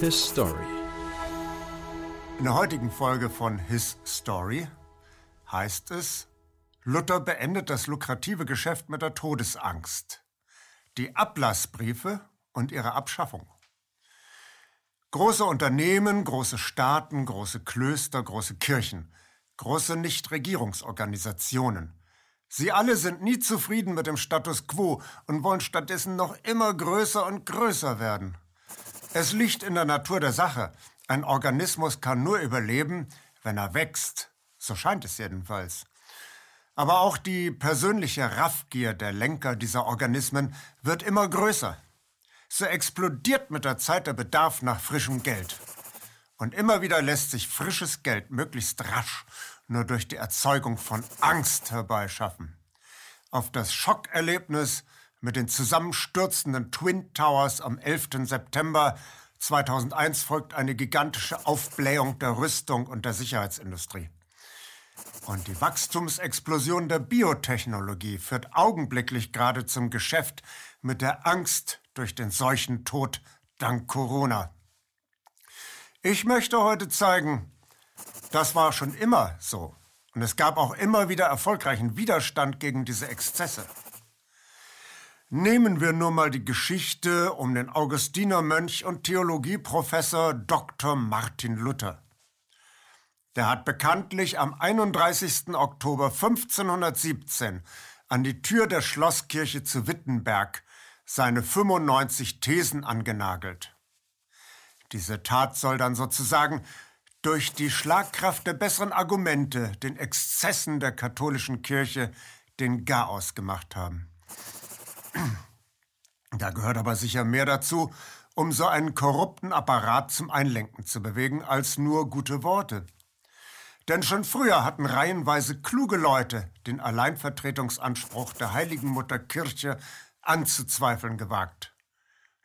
His Story. In der heutigen Folge von His Story heißt es, Luther beendet das lukrative Geschäft mit der Todesangst. Die Ablassbriefe und ihre Abschaffung. Große Unternehmen, große Staaten, große Klöster, große Kirchen, große Nichtregierungsorganisationen. Sie alle sind nie zufrieden mit dem Status quo und wollen stattdessen noch immer größer und größer werden. Es liegt in der Natur der Sache. Ein Organismus kann nur überleben, wenn er wächst. So scheint es jedenfalls. Aber auch die persönliche Raffgier der Lenker dieser Organismen wird immer größer. So explodiert mit der Zeit der Bedarf nach frischem Geld. Und immer wieder lässt sich frisches Geld möglichst rasch nur durch die Erzeugung von Angst herbeischaffen. Auf das Schockerlebnis mit den zusammenstürzenden Twin Towers am 11. September 2001 folgt eine gigantische Aufblähung der Rüstung und der Sicherheitsindustrie. Und die Wachstumsexplosion der Biotechnologie führt augenblicklich gerade zum Geschäft mit der Angst durch den Seuchentod dank Corona. Ich möchte heute zeigen, das war schon immer so. Und es gab auch immer wieder erfolgreichen Widerstand gegen diese Exzesse. Nehmen wir nur mal die Geschichte um den Augustinermönch und Theologieprofessor Dr. Martin Luther. Der hat bekanntlich am 31. Oktober 1517 an die Tür der Schlosskirche zu Wittenberg seine 95 Thesen angenagelt. Diese Tat soll dann sozusagen durch die Schlagkraft der besseren Argumente den Exzessen der katholischen Kirche den Garaus gemacht haben. Da gehört aber sicher mehr dazu, um so einen korrupten Apparat zum Einlenken zu bewegen, als nur gute Worte. Denn schon früher hatten reihenweise kluge Leute den Alleinvertretungsanspruch der heiligen Mutter Kirche anzuzweifeln gewagt.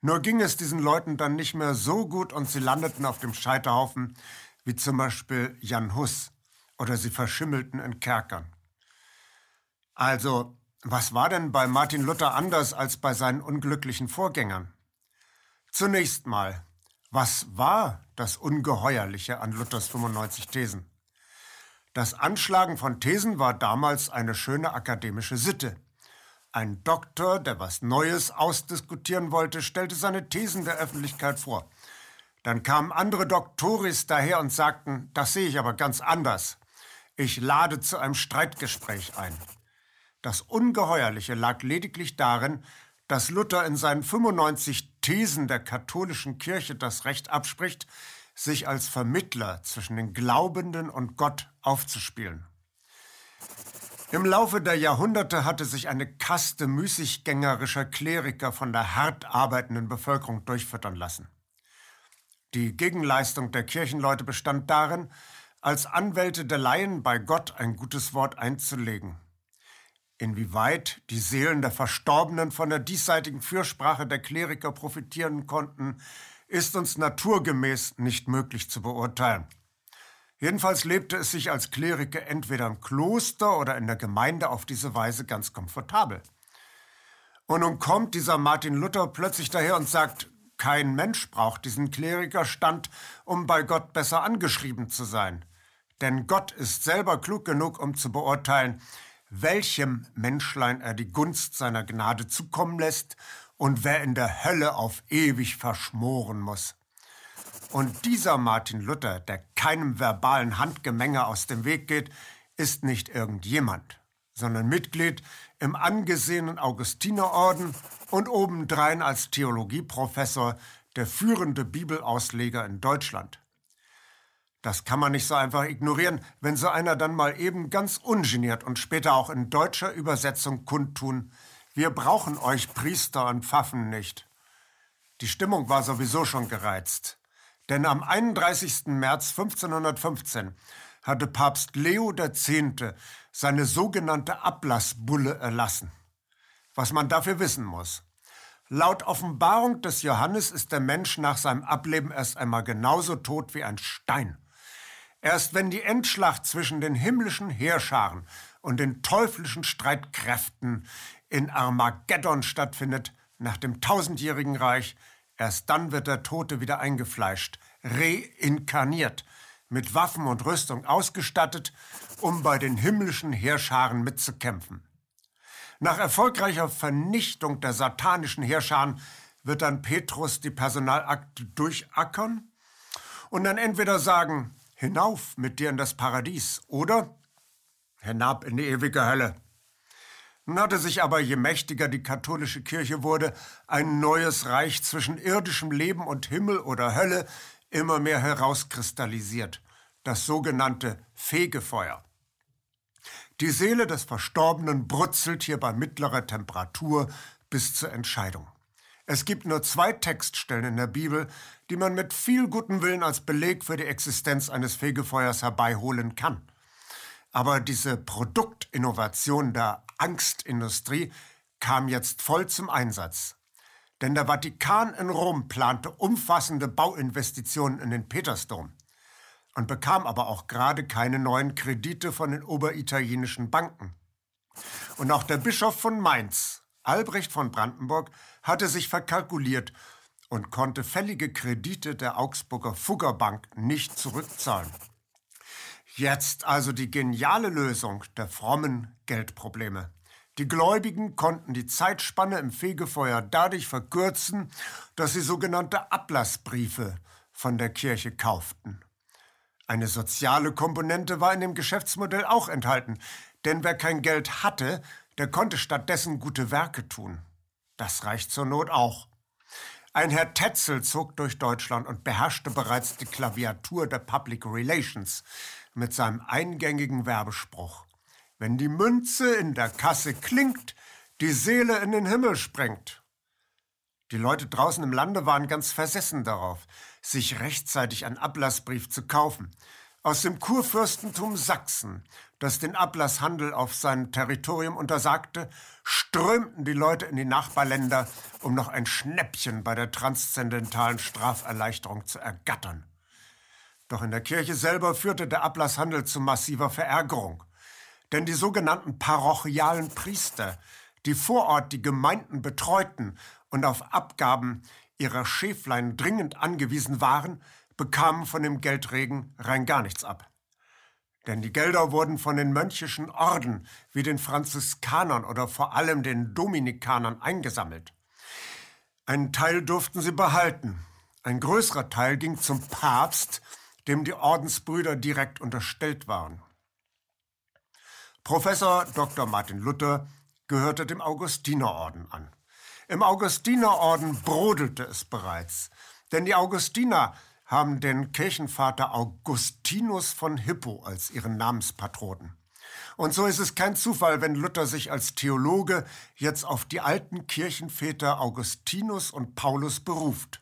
Nur ging es diesen Leuten dann nicht mehr so gut und sie landeten auf dem Scheiterhaufen, wie zum Beispiel Jan Hus, oder sie verschimmelten in Kerkern. Also, was war denn bei Martin Luther anders als bei seinen unglücklichen Vorgängern? Zunächst mal, was war das Ungeheuerliche an Luthers 95 Thesen? Das Anschlagen von Thesen war damals eine schöne akademische Sitte. Ein Doktor, der was Neues ausdiskutieren wollte, stellte seine Thesen der Öffentlichkeit vor. Dann kamen andere Doktoris daher und sagten, das sehe ich aber ganz anders. Ich lade zu einem Streitgespräch ein. Das Ungeheuerliche lag lediglich darin, dass Luther in seinen 95 Thesen der katholischen Kirche das Recht abspricht, sich als Vermittler zwischen den Glaubenden und Gott aufzuspielen. Im Laufe der Jahrhunderte hatte sich eine Kaste müßiggängerischer Kleriker von der hart arbeitenden Bevölkerung durchfüttern lassen. Die Gegenleistung der Kirchenleute bestand darin, als Anwälte der Laien bei Gott ein gutes Wort einzulegen. Inwieweit die Seelen der Verstorbenen von der diesseitigen Fürsprache der Kleriker profitieren konnten, ist uns naturgemäß nicht möglich zu beurteilen. Jedenfalls lebte es sich als Kleriker entweder im Kloster oder in der Gemeinde auf diese Weise ganz komfortabel. Und nun kommt dieser Martin Luther plötzlich daher und sagt, kein Mensch braucht diesen Klerikerstand, um bei Gott besser angeschrieben zu sein. Denn Gott ist selber klug genug, um zu beurteilen, welchem Menschlein er die Gunst seiner Gnade zukommen lässt und wer in der Hölle auf ewig verschmoren muss. Und dieser Martin Luther, der keinem verbalen Handgemenge aus dem Weg geht, ist nicht irgendjemand, sondern Mitglied im angesehenen Augustinerorden und obendrein als Theologieprofessor der führende Bibelausleger in Deutschland. Das kann man nicht so einfach ignorieren, wenn so einer dann mal eben ganz ungeniert und später auch in deutscher Übersetzung kundtun, wir brauchen euch Priester und Pfaffen nicht. Die Stimmung war sowieso schon gereizt. Denn am 31. März 1515 hatte Papst Leo X. seine sogenannte Ablassbulle erlassen. Was man dafür wissen muss. Laut Offenbarung des Johannes ist der Mensch nach seinem Ableben erst einmal genauso tot wie ein Stein. Erst wenn die Endschlacht zwischen den himmlischen Heerscharen und den teuflischen Streitkräften in Armageddon stattfindet, nach dem tausendjährigen Reich, Erst dann wird der Tote wieder eingefleischt, reinkarniert, mit Waffen und Rüstung ausgestattet, um bei den himmlischen Heerscharen mitzukämpfen. Nach erfolgreicher Vernichtung der satanischen Heerscharen wird dann Petrus die Personalakte durchackern und dann entweder sagen, hinauf mit dir in das Paradies oder hinab in die ewige Hölle. Nun hatte sich aber, je mächtiger die katholische Kirche wurde, ein neues Reich zwischen irdischem Leben und Himmel oder Hölle immer mehr herauskristallisiert, das sogenannte Fegefeuer. Die Seele des Verstorbenen brutzelt hier bei mittlerer Temperatur bis zur Entscheidung. Es gibt nur zwei Textstellen in der Bibel, die man mit viel gutem Willen als Beleg für die Existenz eines Fegefeuers herbeiholen kann. Aber diese Produktinnovation der Angstindustrie kam jetzt voll zum Einsatz. Denn der Vatikan in Rom plante umfassende Bauinvestitionen in den Petersdom und bekam aber auch gerade keine neuen Kredite von den oberitalienischen Banken. Und auch der Bischof von Mainz, Albrecht von Brandenburg, hatte sich verkalkuliert und konnte fällige Kredite der Augsburger Fuggerbank nicht zurückzahlen. Jetzt also die geniale Lösung der frommen Geldprobleme. Die Gläubigen konnten die Zeitspanne im Fegefeuer dadurch verkürzen, dass sie sogenannte Ablassbriefe von der Kirche kauften. Eine soziale Komponente war in dem Geschäftsmodell auch enthalten, denn wer kein Geld hatte, der konnte stattdessen gute Werke tun. Das reicht zur Not auch. Ein Herr Tetzel zog durch Deutschland und beherrschte bereits die Klaviatur der Public Relations mit seinem eingängigen Werbespruch. Wenn die Münze in der Kasse klingt, die Seele in den Himmel springt. Die Leute draußen im Lande waren ganz versessen darauf, sich rechtzeitig einen Ablassbrief zu kaufen. Aus dem Kurfürstentum Sachsen, das den Ablasshandel auf seinem Territorium untersagte, strömten die Leute in die Nachbarländer, um noch ein Schnäppchen bei der transzendentalen Straferleichterung zu ergattern. Doch in der Kirche selber führte der Ablasshandel zu massiver Verärgerung. Denn die sogenannten parochialen Priester, die vor Ort die Gemeinden betreuten und auf Abgaben ihrer Schäflein dringend angewiesen waren, bekamen von dem Geldregen rein gar nichts ab. Denn die Gelder wurden von den mönchischen Orden wie den Franziskanern oder vor allem den Dominikanern eingesammelt. Einen Teil durften sie behalten. Ein größerer Teil ging zum Papst, dem die Ordensbrüder direkt unterstellt waren. Professor Dr. Martin Luther gehörte dem Augustinerorden an. Im Augustinerorden brodelte es bereits, denn die Augustiner haben den Kirchenvater Augustinus von Hippo als ihren Namenspatronen. Und so ist es kein Zufall, wenn Luther sich als Theologe jetzt auf die alten Kirchenväter Augustinus und Paulus beruft.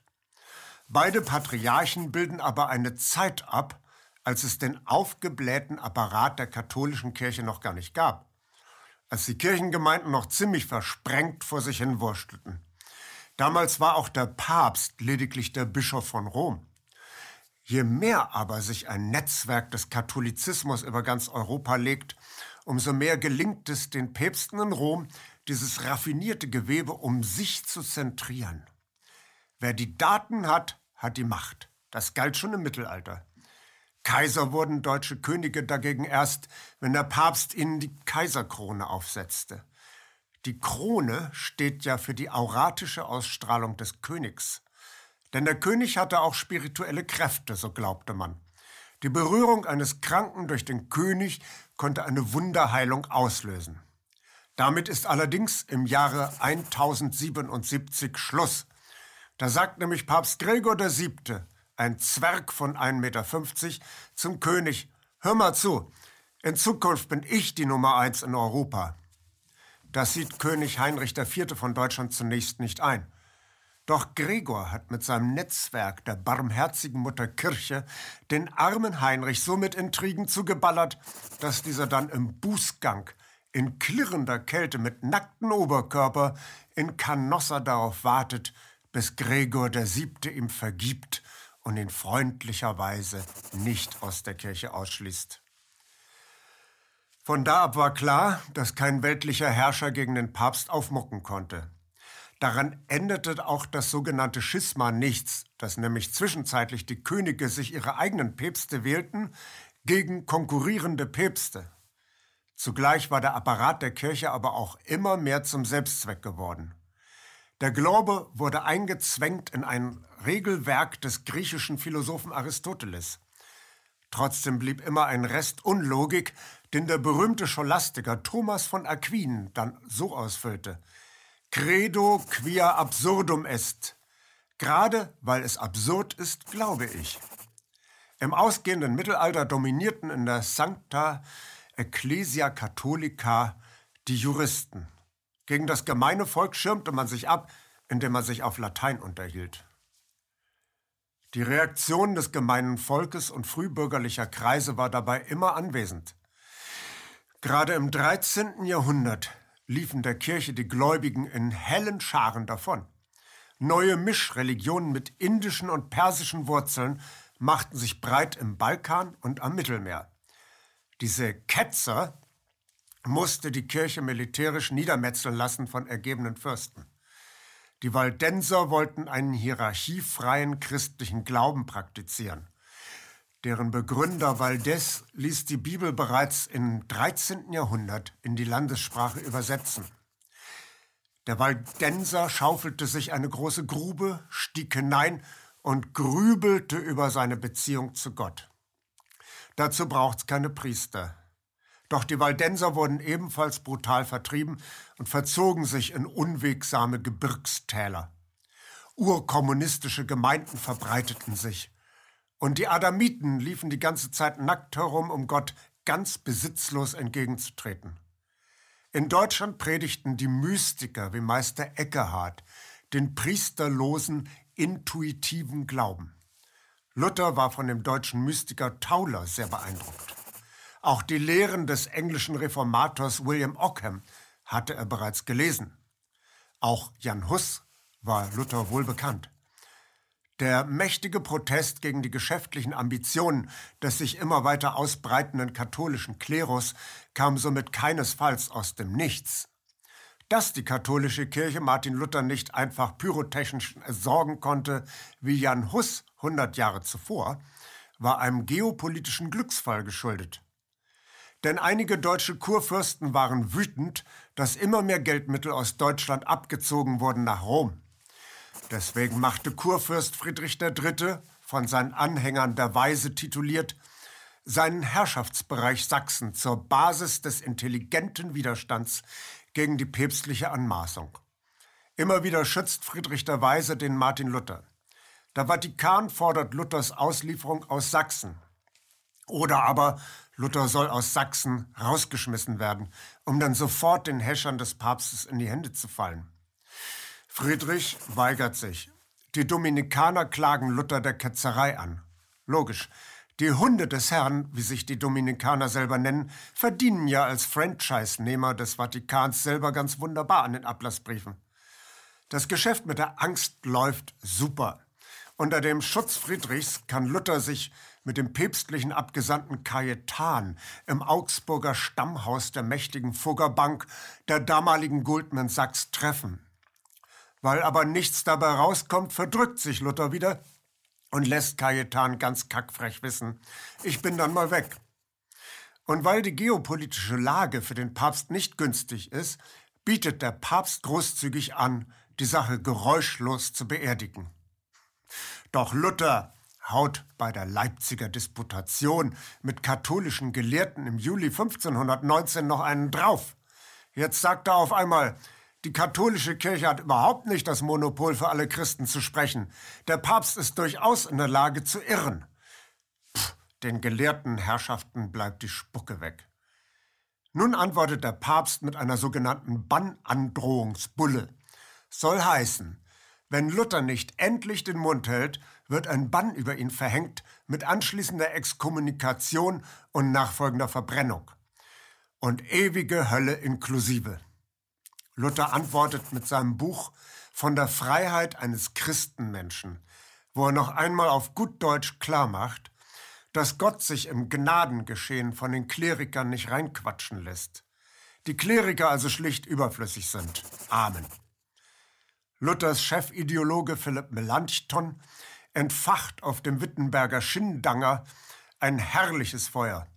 Beide Patriarchen bilden aber eine Zeit ab, als es den aufgeblähten Apparat der katholischen Kirche noch gar nicht gab, als die Kirchengemeinden noch ziemlich versprengt vor sich hin wurstelten. Damals war auch der Papst lediglich der Bischof von Rom. Je mehr aber sich ein Netzwerk des Katholizismus über ganz Europa legt, umso mehr gelingt es den Päpsten in Rom, dieses raffinierte Gewebe um sich zu zentrieren. Wer die Daten hat, hat die Macht. Das galt schon im Mittelalter. Kaiser wurden deutsche Könige dagegen erst, wenn der Papst ihnen die Kaiserkrone aufsetzte. Die Krone steht ja für die auratische Ausstrahlung des Königs. Denn der König hatte auch spirituelle Kräfte, so glaubte man. Die Berührung eines Kranken durch den König konnte eine Wunderheilung auslösen. Damit ist allerdings im Jahre 1077 Schluss. Da sagt nämlich Papst Gregor VII., ein Zwerg von 1,50 Meter, zum König, hör mal zu, in Zukunft bin ich die Nummer eins in Europa. Das sieht König Heinrich IV. von Deutschland zunächst nicht ein. Doch Gregor hat mit seinem Netzwerk der barmherzigen Mutter Kirche den armen Heinrich so mit Intrigen zugeballert, dass dieser dann im Bußgang in klirrender Kälte mit nacktem Oberkörper in Canossa darauf wartet, bis Gregor der Siebte ihm vergibt und ihn freundlicherweise nicht aus der Kirche ausschließt. Von da ab war klar, dass kein weltlicher Herrscher gegen den Papst aufmucken konnte. Daran änderte auch das sogenannte Schisma nichts, dass nämlich zwischenzeitlich die Könige sich ihre eigenen Päpste wählten gegen konkurrierende Päpste. Zugleich war der Apparat der Kirche aber auch immer mehr zum Selbstzweck geworden. Der Glaube wurde eingezwängt in ein Regelwerk des griechischen Philosophen Aristoteles. Trotzdem blieb immer ein Rest Unlogik, den der berühmte Scholastiker Thomas von Aquin dann so ausfüllte. Credo quia absurdum est. Gerade weil es absurd ist, glaube ich. Im ausgehenden Mittelalter dominierten in der Sancta Ecclesia Catholica die Juristen. Gegen das gemeine Volk schirmte man sich ab, indem man sich auf Latein unterhielt. Die Reaktion des gemeinen Volkes und frühbürgerlicher Kreise war dabei immer anwesend. Gerade im 13. Jahrhundert liefen der Kirche die Gläubigen in hellen Scharen davon. Neue Mischreligionen mit indischen und persischen Wurzeln machten sich breit im Balkan und am Mittelmeer. Diese Ketzer musste die Kirche militärisch niedermetzeln lassen von ergebenen Fürsten. Die Waldenser wollten einen hierarchiefreien christlichen Glauben praktizieren. Deren Begründer Valdez ließ die Bibel bereits im 13. Jahrhundert in die Landessprache übersetzen. Der Waldenser schaufelte sich eine große Grube, stieg hinein und grübelte über seine Beziehung zu Gott. Dazu braucht's keine Priester. Doch die Waldenser wurden ebenfalls brutal vertrieben und verzogen sich in unwegsame Gebirgstäler. Urkommunistische Gemeinden verbreiteten sich. Und die Adamiten liefen die ganze Zeit nackt herum, um Gott ganz besitzlos entgegenzutreten. In Deutschland predigten die Mystiker wie Meister Eckehard den priesterlosen, intuitiven Glauben. Luther war von dem deutschen Mystiker Tauler sehr beeindruckt. Auch die Lehren des englischen Reformators William Ockham hatte er bereits gelesen. Auch Jan Hus war Luther wohl bekannt. Der mächtige Protest gegen die geschäftlichen Ambitionen des sich immer weiter ausbreitenden katholischen Klerus kam somit keinesfalls aus dem Nichts. Dass die katholische Kirche Martin Luther nicht einfach pyrotechnisch sorgen konnte, wie Jan Hus 100 Jahre zuvor, war einem geopolitischen Glücksfall geschuldet. Denn einige deutsche Kurfürsten waren wütend, dass immer mehr Geldmittel aus Deutschland abgezogen wurden nach Rom. Deswegen machte Kurfürst Friedrich III., von seinen Anhängern der Weise tituliert, seinen Herrschaftsbereich Sachsen zur Basis des intelligenten Widerstands gegen die päpstliche Anmaßung. Immer wieder schützt Friedrich der Weise den Martin Luther. Der Vatikan fordert Luthers Auslieferung aus Sachsen. Oder aber Luther soll aus Sachsen rausgeschmissen werden, um dann sofort den Häschern des Papstes in die Hände zu fallen. Friedrich weigert sich. Die Dominikaner klagen Luther der Ketzerei an. Logisch. Die Hunde des Herrn, wie sich die Dominikaner selber nennen, verdienen ja als Franchise-Nehmer des Vatikans selber ganz wunderbar an den Ablassbriefen. Das Geschäft mit der Angst läuft super. Unter dem Schutz Friedrichs kann Luther sich mit dem päpstlichen Abgesandten Cajetan im Augsburger Stammhaus der mächtigen Fuggerbank der damaligen Goldman Sachs treffen. Weil aber nichts dabei rauskommt, verdrückt sich Luther wieder und lässt Cajetan ganz kackfrech wissen, ich bin dann mal weg. Und weil die geopolitische Lage für den Papst nicht günstig ist, bietet der Papst großzügig an, die Sache geräuschlos zu beerdigen. Doch Luther haut bei der Leipziger Disputation mit katholischen Gelehrten im Juli 1519 noch einen drauf. Jetzt sagt er auf einmal, die katholische Kirche hat überhaupt nicht das Monopol für alle Christen zu sprechen. Der Papst ist durchaus in der Lage zu irren. Pff, den gelehrten Herrschaften bleibt die Spucke weg. Nun antwortet der Papst mit einer sogenannten Bannandrohungsbulle. Soll heißen, wenn Luther nicht endlich den Mund hält, wird ein Bann über ihn verhängt mit anschließender Exkommunikation und nachfolgender Verbrennung. Und ewige Hölle inklusive. Luther antwortet mit seinem Buch von der Freiheit eines Christenmenschen, wo er noch einmal auf gut Deutsch klarmacht, dass Gott sich im Gnadengeschehen von den Klerikern nicht reinquatschen lässt. Die Kleriker also schlicht überflüssig sind. Amen. Luthers Chefideologe Philipp Melanchthon entfacht auf dem Wittenberger Schindanger ein herrliches Feuer.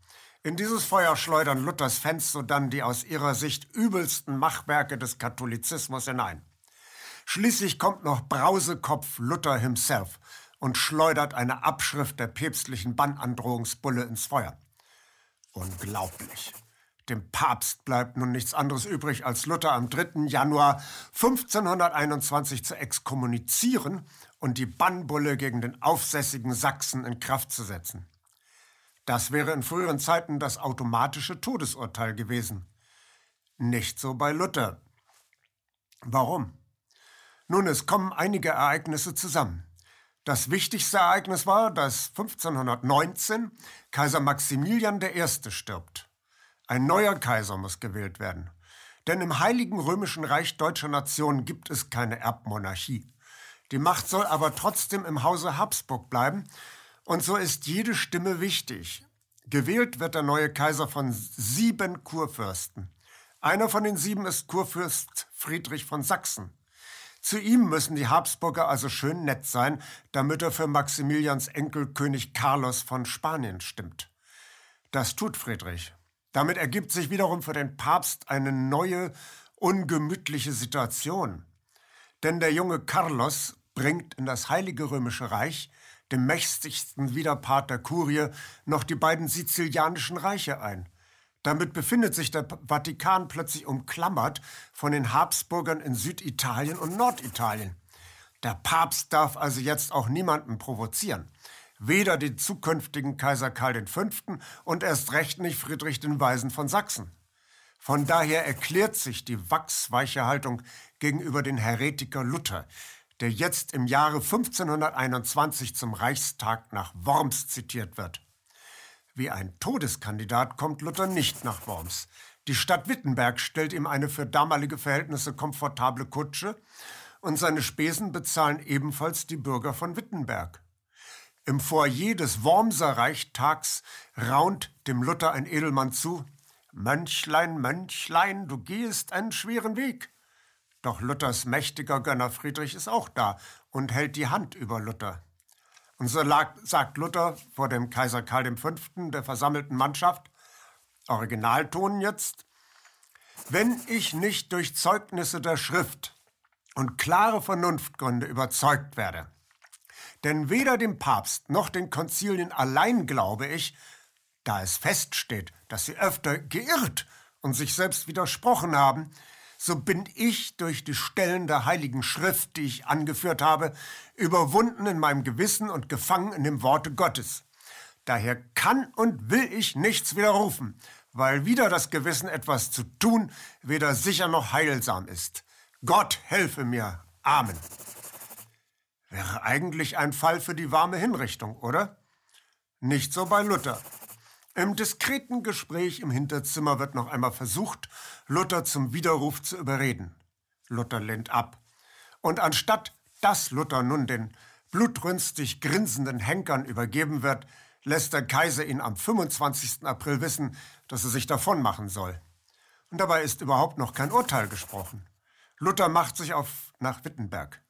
In dieses Feuer schleudern Luthers Fans sodann die aus ihrer Sicht übelsten Machwerke des Katholizismus hinein. Schließlich kommt noch Brausekopf Luther himself und schleudert eine Abschrift der päpstlichen Bannandrohungsbulle ins Feuer. Unglaublich. Dem Papst bleibt nun nichts anderes übrig, als Luther am 3. Januar 1521 zu exkommunizieren und die Bannbulle gegen den aufsässigen Sachsen in Kraft zu setzen. Das wäre in früheren Zeiten das automatische Todesurteil gewesen. Nicht so bei Luther. Warum? Nun, es kommen einige Ereignisse zusammen. Das wichtigste Ereignis war, dass 1519 Kaiser Maximilian I. stirbt. Ein neuer Kaiser muss gewählt werden. Denn im Heiligen Römischen Reich deutscher Nation gibt es keine Erbmonarchie. Die Macht soll aber trotzdem im Hause Habsburg bleiben, und so ist jede Stimme wichtig. Gewählt wird der neue Kaiser von sieben Kurfürsten. Einer von den sieben ist Kurfürst Friedrich von Sachsen. Zu ihm müssen die Habsburger also schön nett sein, damit er für Maximilians Enkel König Carlos von Spanien stimmt. Das tut Friedrich. Damit ergibt sich wiederum für den Papst eine neue, ungemütliche Situation. Denn der junge Carlos bringt in das Heilige Römische Reich, dem mächtigsten Widerpart der Kurie, noch die beiden sizilianischen Reiche ein. Damit befindet sich der Vatikan plötzlich umklammert von den Habsburgern in Süditalien und Norditalien. Der Papst darf also jetzt auch niemanden provozieren weder den zukünftigen Kaiser Karl V. und erst recht nicht Friedrich den Weisen von Sachsen. Von daher erklärt sich die wachsweiche Haltung gegenüber den Heretiker Luther, der jetzt im Jahre 1521 zum Reichstag nach Worms zitiert wird. Wie ein Todeskandidat kommt Luther nicht nach Worms. Die Stadt Wittenberg stellt ihm eine für damalige Verhältnisse komfortable Kutsche und seine Spesen bezahlen ebenfalls die Bürger von Wittenberg. Im Foyer des Wormser Reichstags raunt dem Luther ein Edelmann zu, Mönchlein, Mönchlein, du gehst einen schweren Weg. Doch Luthers mächtiger Gönner Friedrich ist auch da und hält die Hand über Luther. Und so lag, sagt Luther vor dem Kaiser Karl V. der versammelten Mannschaft, Originalton jetzt, wenn ich nicht durch Zeugnisse der Schrift und klare Vernunftgründe überzeugt werde, denn weder dem Papst noch den Konzilien allein glaube ich, da es feststeht, dass sie öfter geirrt und sich selbst widersprochen haben, so bin ich durch die Stellen der Heiligen Schrift, die ich angeführt habe, überwunden in meinem Gewissen und gefangen in dem Worte Gottes. Daher kann und will ich nichts widerrufen, weil wieder das Gewissen etwas zu tun weder sicher noch heilsam ist. Gott helfe mir. Amen. Wäre eigentlich ein Fall für die warme Hinrichtung, oder? Nicht so bei Luther. Im diskreten Gespräch im Hinterzimmer wird noch einmal versucht, Luther zum Widerruf zu überreden. Luther lehnt ab. Und anstatt dass Luther nun den blutrünstig grinsenden Henkern übergeben wird, lässt der Kaiser ihn am 25. April wissen, dass er sich davon machen soll. Und dabei ist überhaupt noch kein Urteil gesprochen. Luther macht sich auf nach Wittenberg.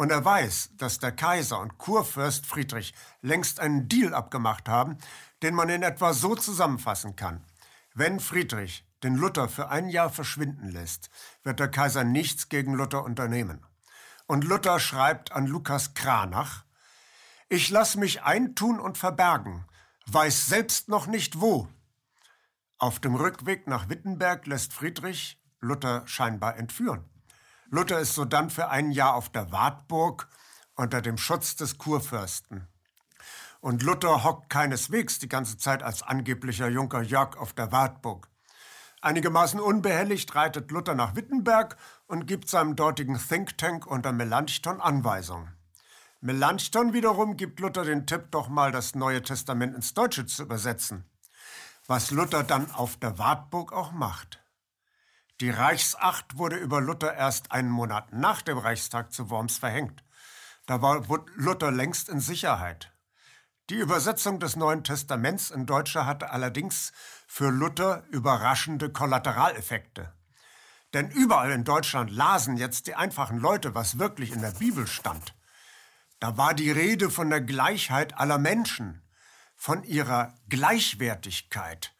Und er weiß, dass der Kaiser und Kurfürst Friedrich längst einen Deal abgemacht haben, den man in etwa so zusammenfassen kann. Wenn Friedrich den Luther für ein Jahr verschwinden lässt, wird der Kaiser nichts gegen Luther unternehmen. Und Luther schreibt an Lukas Kranach, ich lass mich eintun und verbergen, weiß selbst noch nicht wo. Auf dem Rückweg nach Wittenberg lässt Friedrich Luther scheinbar entführen. Luther ist sodann für ein Jahr auf der Wartburg unter dem Schutz des Kurfürsten. Und Luther hockt keineswegs die ganze Zeit als angeblicher Junker Jörg auf der Wartburg. Einigermaßen unbehelligt reitet Luther nach Wittenberg und gibt seinem dortigen Think Tank unter Melanchthon Anweisungen. Melanchthon wiederum gibt Luther den Tipp, doch mal das Neue Testament ins Deutsche zu übersetzen. Was Luther dann auf der Wartburg auch macht. Die Reichsacht wurde über Luther erst einen Monat nach dem Reichstag zu Worms verhängt. Da war Luther längst in Sicherheit. Die Übersetzung des Neuen Testaments in Deutscher hatte allerdings für Luther überraschende Kollateraleffekte. Denn überall in Deutschland lasen jetzt die einfachen Leute, was wirklich in der Bibel stand. Da war die Rede von der Gleichheit aller Menschen, von ihrer Gleichwertigkeit,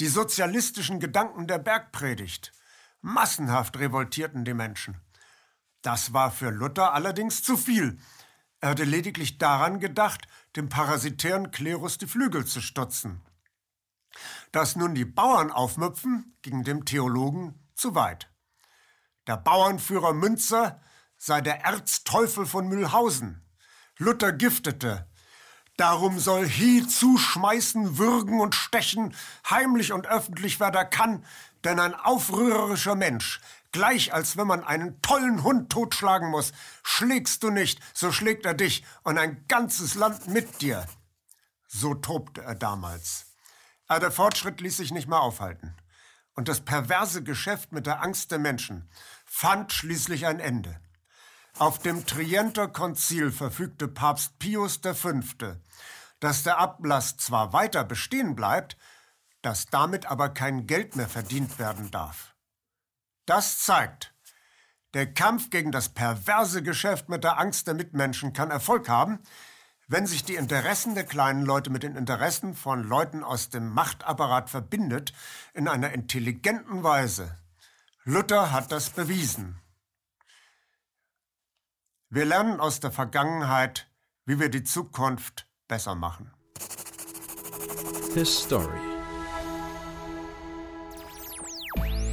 die sozialistischen Gedanken der Bergpredigt. Massenhaft revoltierten die Menschen. Das war für Luther allerdings zu viel. Er hatte lediglich daran gedacht, dem parasitären Klerus die Flügel zu stutzen. Dass nun die Bauern aufmüpfen, ging dem Theologen zu weit. Der Bauernführer Münzer sei der Erzteufel von Mühlhausen. Luther giftete. Darum soll Hie zuschmeißen, würgen und stechen, heimlich und öffentlich, wer da kann, denn ein aufrührerischer Mensch, gleich als wenn man einen tollen Hund totschlagen muss, schlägst du nicht, so schlägt er dich und ein ganzes Land mit dir. So tobte er damals. Aber der Fortschritt ließ sich nicht mehr aufhalten. Und das perverse Geschäft mit der Angst der Menschen fand schließlich ein Ende. Auf dem Trienter Konzil verfügte Papst Pius V., dass der Ablass zwar weiter bestehen bleibt, dass damit aber kein Geld mehr verdient werden darf. Das zeigt, der Kampf gegen das perverse Geschäft mit der Angst der Mitmenschen kann Erfolg haben, wenn sich die Interessen der kleinen Leute mit den Interessen von Leuten aus dem Machtapparat verbindet, in einer intelligenten Weise. Luther hat das bewiesen. Wir lernen aus der Vergangenheit, wie wir die Zukunft besser machen. His Story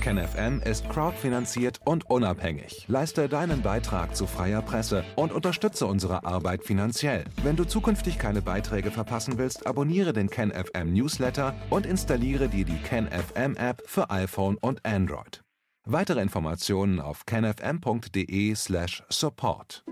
KenFM ist crowdfinanziert und unabhängig. Leiste deinen Beitrag zu freier Presse und unterstütze unsere Arbeit finanziell. Wenn du zukünftig keine Beiträge verpassen willst, abonniere den KenFM Newsletter und installiere dir die KenFM App für iPhone und Android. Weitere Informationen auf kenfm.de/support.